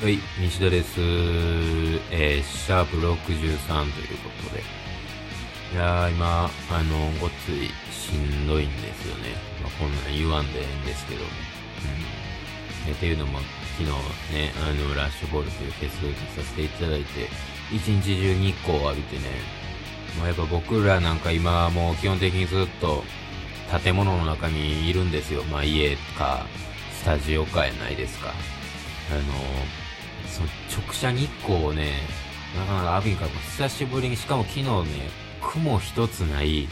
はい西田です。えー、シャープ63ということで。いやー、今、あの、ごっついしんどいんですよね。まあ、こんなん言わんでええんですけど。うん。っていうのも、昨日ね、あの、ラッシュボールというフェスをさせていただいて、一日中日光を浴びてね、まあ、やっぱ僕らなんか今もう基本的にずっと建物の中にいるんですよ。まあ家か、スタジオかやないですか。あの、その直射日光をね、なかなか浴びんから久しぶりに、しかも昨日ね、雲一つない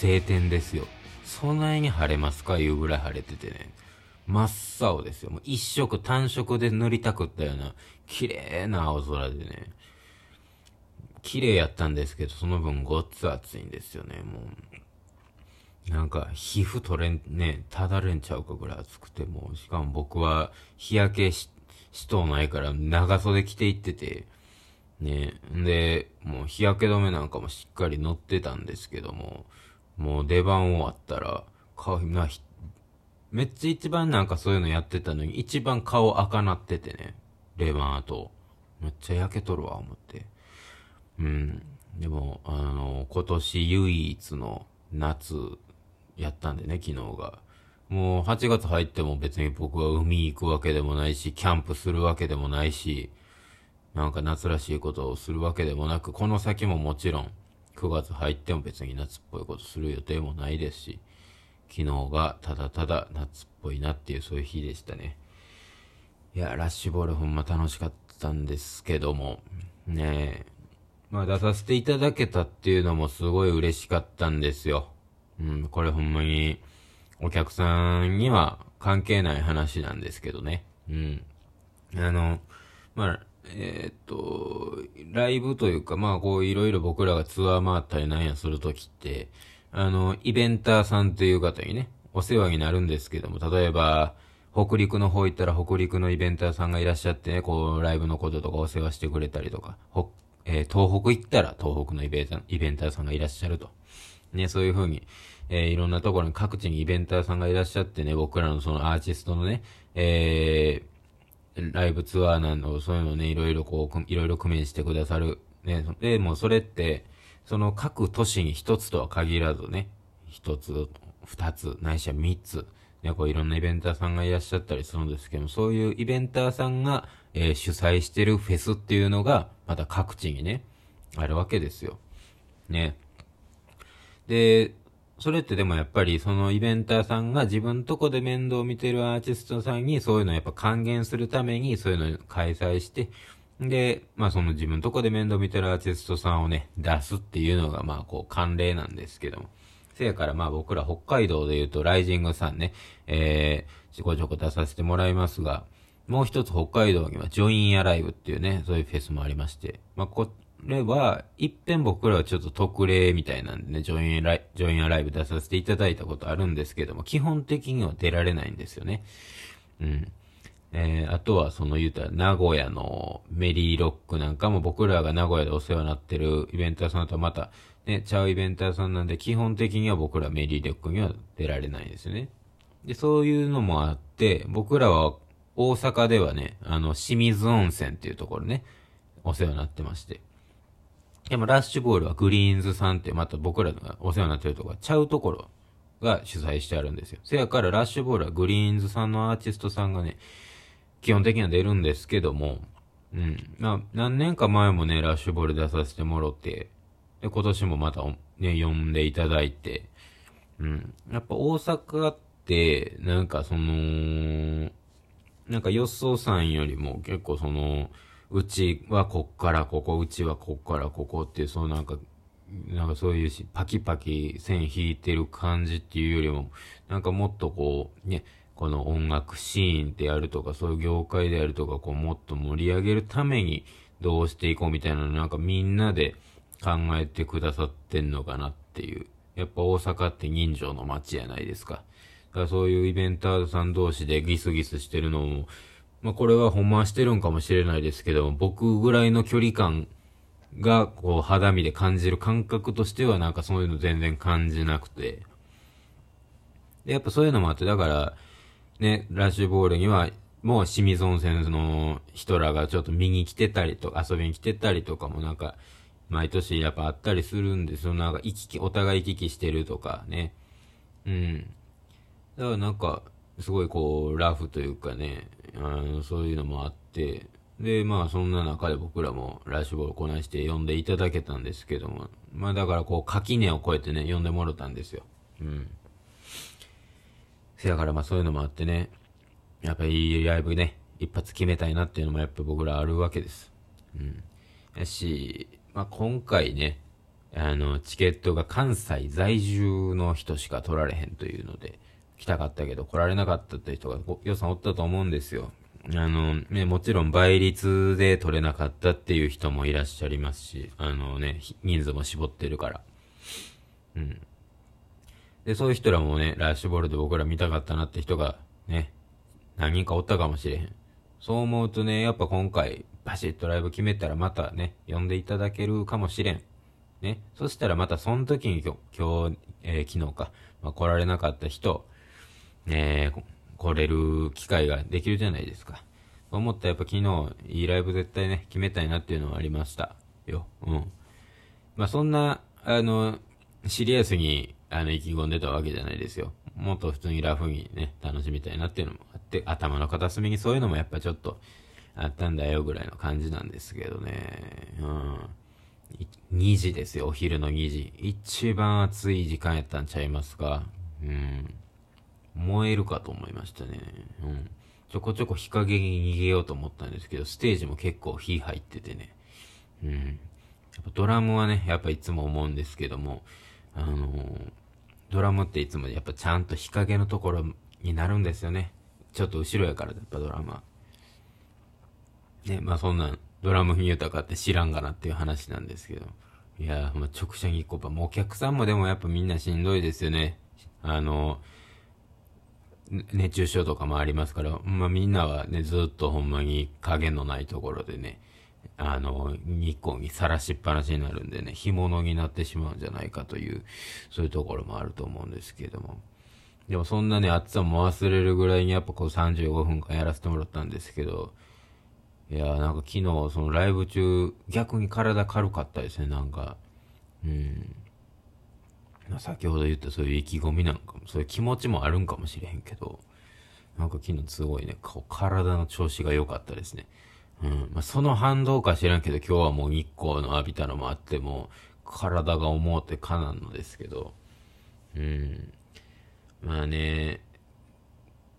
晴天ですよ。そんなに晴れますか？いうぐらい晴れててね。真っ青ですよ。もう一色単色で塗りたくったような、綺麗な青空でね。綺麗やったんですけど、その分ごっつ暑いんですよね、もう。なんか、皮膚取れん、ね、ただれんちゃうかぐらい暑くて、も、しかも僕は日焼けし、しとうないから長袖着て行ってて、ね、で、もう日焼け止めなんかもしっかり乗ってたんですけども、もう出番終わったら、顔、な、めっちゃ一番なんかそういうのやってたのに、一番顔赤なっててね、出番後。めっちゃ焼けとるわ、思って。うん。でも、あの、今年唯一の夏やったんでね、昨日が。もう8月入っても別に僕は海行くわけでもないし、キャンプするわけでもないし、なんか夏らしいことをするわけでもなく、この先ももちろん9月入っても別に夏っぽいことする予定もないですし、昨日がただただ夏っぽいなっていうそういう日でしたね。いや、ラッシュボールほんま楽しかったんですけども、ねえ、まあ出させていただけたっていうのもすごい嬉しかったんですよ。うん、これほんまにお客さんには関係ない話なんですけどね。うん。あの、まあ、えー、っと、ライブというか、まあこういろいろ僕らがツアー回ったりなんやするときって、あの、イベンターさんという方にね、お世話になるんですけども、例えば、北陸の方行ったら北陸のイベンターさんがいらっしゃってね、こう、ライブのこととかお世話してくれたりとか、えー、東北行ったら東北のイベ、イベンターさんがいらっしゃると。ね、そういう風に、えー、いろんなところに各地にイベンターさんがいらっしゃってね、僕らのそのアーティストのね、えー、ライブツアーなど、そういうのね、いろいろこう、いろいろ工面してくださる。ね、で、もうそれって、その各都市に一つとは限らずね、一つ、二つ、ないしは三つ、ね、こういろんなイベンターさんがいらっしゃったりするんですけども、そういうイベンターさんが、えー、主催してるフェスっていうのが、また各地にね、あるわけですよ。ね。で、それってでもやっぱりそのイベンターさんが自分とこで面倒を見てるアーティストさんにそういうのをやっぱ還元するためにそういうのを開催して、で、まあその自分とこで面倒見てるアーティストさんをね、出すっていうのがまあこう慣例なんですけども。せやからまあ僕ら北海道で言うとライジングさんね、えー、ちょこちょこ出させてもらいますが、もう一つ北海道には JOIN ALIVE っていうね、そういうフェスもありまして、まあこれは、一遍僕らはちょっと特例みたいなんでね、ジョインライ、 JOIN ALIVE 出させていただいたことあるんですけども、基本的には出られないんですよね。うん。えー、あとはその言うたら名古屋の MERRY ROCK なんかも僕らが名古屋でお世話になってるイベンターさんとはまたね、ちゃうイベンターさんなんで基本的には僕らメリーロックには出られないですよね。で、そういうのもあって、僕らは大阪ではね、あの、清水温泉っていうところね、お世話になってまして。でもラッシュボールはグリーンズさんってまた僕らがお世話になってるところちゃうところが主催してあるんですよ。せやからラッシュボールはグリーンズさんのアーティストさんがね、基本的には出るんですけども、うん。まあ、何年か前もね、ラッシュボール出させてもろって、で、今年もまたね、呼んでいただいて、うん。やっぱ大阪って、なんかその、なんか予想さんよりも結構その、うちはこっからここ、うちはこっからここっていう、そのなんか、なんかそういう、パキパキ線引いてる感じっていうよりも、なんかもっとこう、ね、この音楽シーンであるとか、そういう業界であるとか、こう、もっと盛り上げるためにどうしていこうみたいなのなんかみんなで考えてくださってんのかなっていう。やっぱ大阪って人情の街やないですか。だからそういうイベンターさん同士でギスギスしてるのも、まあこれはほんましてるんかもしれないですけど、僕ぐらいの距離感がこう肌身で感じる感覚としてはなんかそういうの全然感じなくて。で、やっぱそういうのもあって、だから、ね、ラッシュボールにはもう清水温泉の人らがちょっと見に来てたりとか、遊びに来てたりとかもなんか、毎年やっぱあったりするんですよ。なんか行き来、お互い行き来してるとかね。うん。だからなんか、すごいこう、ラフというかね、あの、そういうのもあって、で、まあそんな中で僕らもラッシュボールこなして呼んでいただけたんですけども、まあだからこう垣根を越えてね、呼んでもろたんですよ。うん。せやからまあそういうのもあってね、やっぱいいライブね、一発決めたいなっていうのもやっぱ僕らあるわけです。うん。やし、まあ今回ね、あの、チケットが関西在住の人しか取られへんというので、来たかったけど来られなかったって人が予算おったと思うんですよ。あの、ね、もちろん倍率で取れなかったっていう人もいらっしゃいますし、あのね、人数も絞ってるから。うん。で、そういう人らもね、ラッシュボールで僕ら見たかったなって人がね、何人かおったかもしれへん。そう思うとね、やっぱ今回、バシッとライブ決めたらまたね、呼んでいただけるかもしれん。ね。そしたらまたその時に今日、今日、えー、昨日か、まあ、来られなかった人、えー、来れる機会ができるじゃないですか。思ったやっぱ昨日、いいライブ絶対ね、決めたいなっていうのはありました。よ。うん。まあ、そんな、あの、シリアスに、あの、意気込んでたわけじゃないですよ。もっと普通にラフにね、楽しみたいなっていうのもあって、頭の片隅にそういうのもやっぱちょっと、あったんだよぐらいの感じなんですけどね。うん。2時ですよ、お昼の2時。一番暑い時間やったんちゃいますか。うん。燃えるかと思いましたね。うん。ちょこちょこ日陰に逃げようと思ったんですけど、ステージも結構火入っててね。うん。やっぱドラムはね、やっぱいつも思うんですけども、あのー、ドラムっていつもやっぱちゃんと日陰のところになるんですよね。ちょっと後ろやからやっぱドラムは。ね、まあそんなん、ドラムフ豊かって知らんがなっていう話なんですけど。いやー、まあ、直射日光、もうお客さんもでもやっぱみんなしんどいですよね。あのー熱中症とかもありますから、まあ、みんなはね、ずっとほんまに影のないところでね、あの、日光にさらしっぱなしになるんでね、干物になってしまうんじゃないかという、そういうところもあると思うんですけども。でもそんなね、暑さも忘れるぐらいにやっぱこう35分間やらせてもらったんですけど、いやなんか昨日そのライブ中、逆に体軽かったですね、なんか。うん。先ほど言ったそういう意気込みなんかも、そういう気持ちもあるんかもしれへんけど、なんか昨日すごいね、こう体の調子が良かったですね。うん。まあ、その反動か知らんけど、今日はもう日光の浴びたのもあって、も体が思うてかなんのですけど、うん。まあね、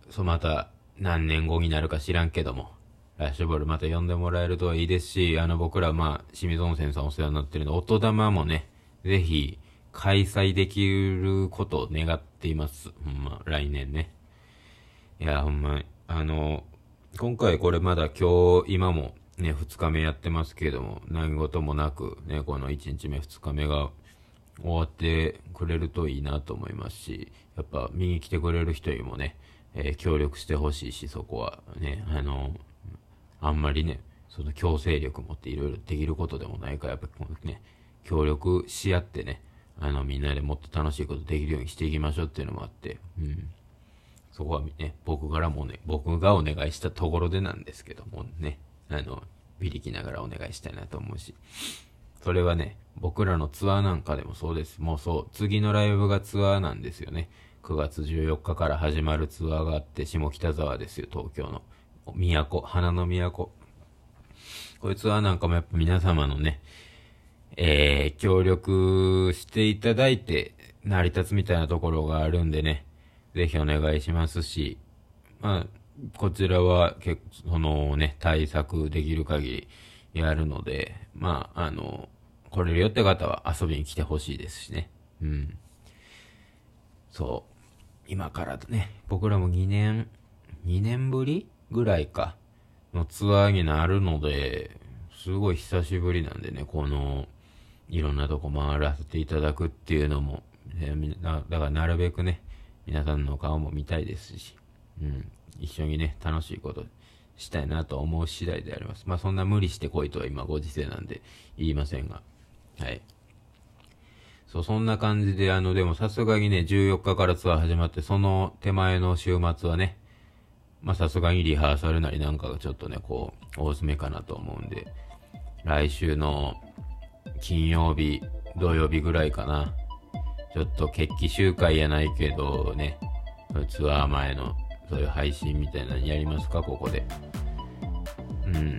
そうまた何年後になるか知らんけども、ラッシュボールまた呼んでもらえるといいですし、あの僕らまあ、清水温泉さんお世話になってるんで、音玉もね、ぜひ、開催できることを願っています。ほんま、来年ね。いや、ほんま、あの、今回これまだ今日、今もね、二日目やってますけれども、何事もなく、ね、この一日目、二日目が終わってくれるといいなと思いますし、やっぱ見に来てくれる人にもね、えー、協力してほしいし、そこはね、あの、あんまりね、その強制力持っていろいろできることでもないから、やっぱね、協力し合ってね、あの、みんなでもっと楽しいことできるようにしていきましょうっていうのもあって、うん。そこはね、僕からもね、僕がお願いしたところでなんですけどもね、あの、ビリきながらお願いしたいなと思うし、それはね、僕らのツアーなんかでもそうです。もうそう、次のライブがツアーなんですよね。9月14日から始まるツアーがあって、下北沢ですよ、東京の。都、花の都。こういうツアーなんかもやっぱ皆様のね、えー、協力していただいて、成り立つみたいなところがあるんでね、ぜひお願いしますし、まあ、こちらは結構、そのね、対策できる限りやるので、まあ、あの、来れるよって方は遊びに来てほしいですしね。うん。そう。今からね、僕らも2年、2年ぶりぐらいか、のツアーになるので、すごい久しぶりなんでね、この、いろんなとこ回らせていただくっていうのも、えー、だからなるべくね、皆さんの顔も見たいですし、うん、一緒にね、楽しいことしたいなと思う次第であります。まあそんな無理してこいとは今ご時世なんで言いませんが、はい。そう、そんな感じで、あの、でもさすがにね、14日からツアー始まって、その手前の週末はね、まあさすがにリハーサルなりなんかがちょっとね、こう、大詰めかなと思うんで、来週の金曜日、土曜日ぐらいかな。ちょっと決起集会やないけどね、ツアー前のそういう配信みたいなのやりますか、ここで。うん、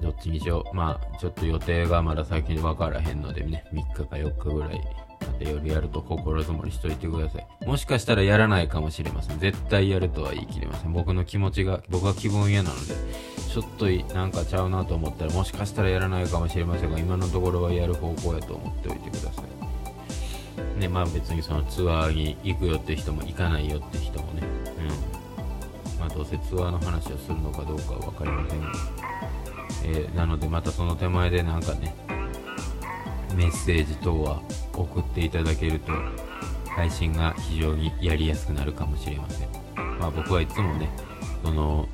どっちにしよう。まあ、ちょっと予定がまだ先に分からへんのでね、3日か4日ぐらい、また夜やると心づもりしといてください。もしかしたらやらないかもしれません。絶対やるとは言い切れません。僕の気持ちが、僕は気分屋なので、ちょっとなんかちゃうなと思ったら、もしかしたらやらないかもしれませんが、今のところはやる方向やと思っておいてください。ね、まあ別にそのツアーに行くよって人も行かないよって人もね、うん。まあどうせツアーの話をするのかどうかは分かりませんが、えー、なのでまたその手前でなんかね、メッセージ等は送っていただけると配信が非常にやりやすくなるかもしれません。まあ僕はいつもね、その、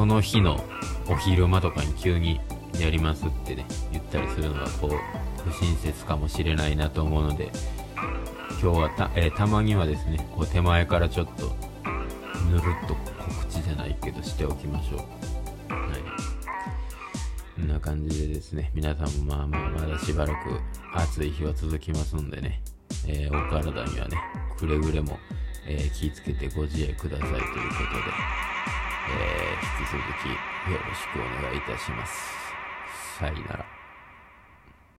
その日のお昼間とかに急にやりますってね、言ったりするのはこう、不親切かもしれないなと思うので、今日はた、えー、たまにはですね、こう手前からちょっと、ぬるっと告知じゃないけどしておきましょう。はい。こんな感じでですね、皆さんもまあまあまだしばらく暑い日は続きますんでね、えー、お体にはね、くれぐれも、えー、気をつけてご自愛くださいということで、えー、引き続きよろしくお願いいたします。さよなら。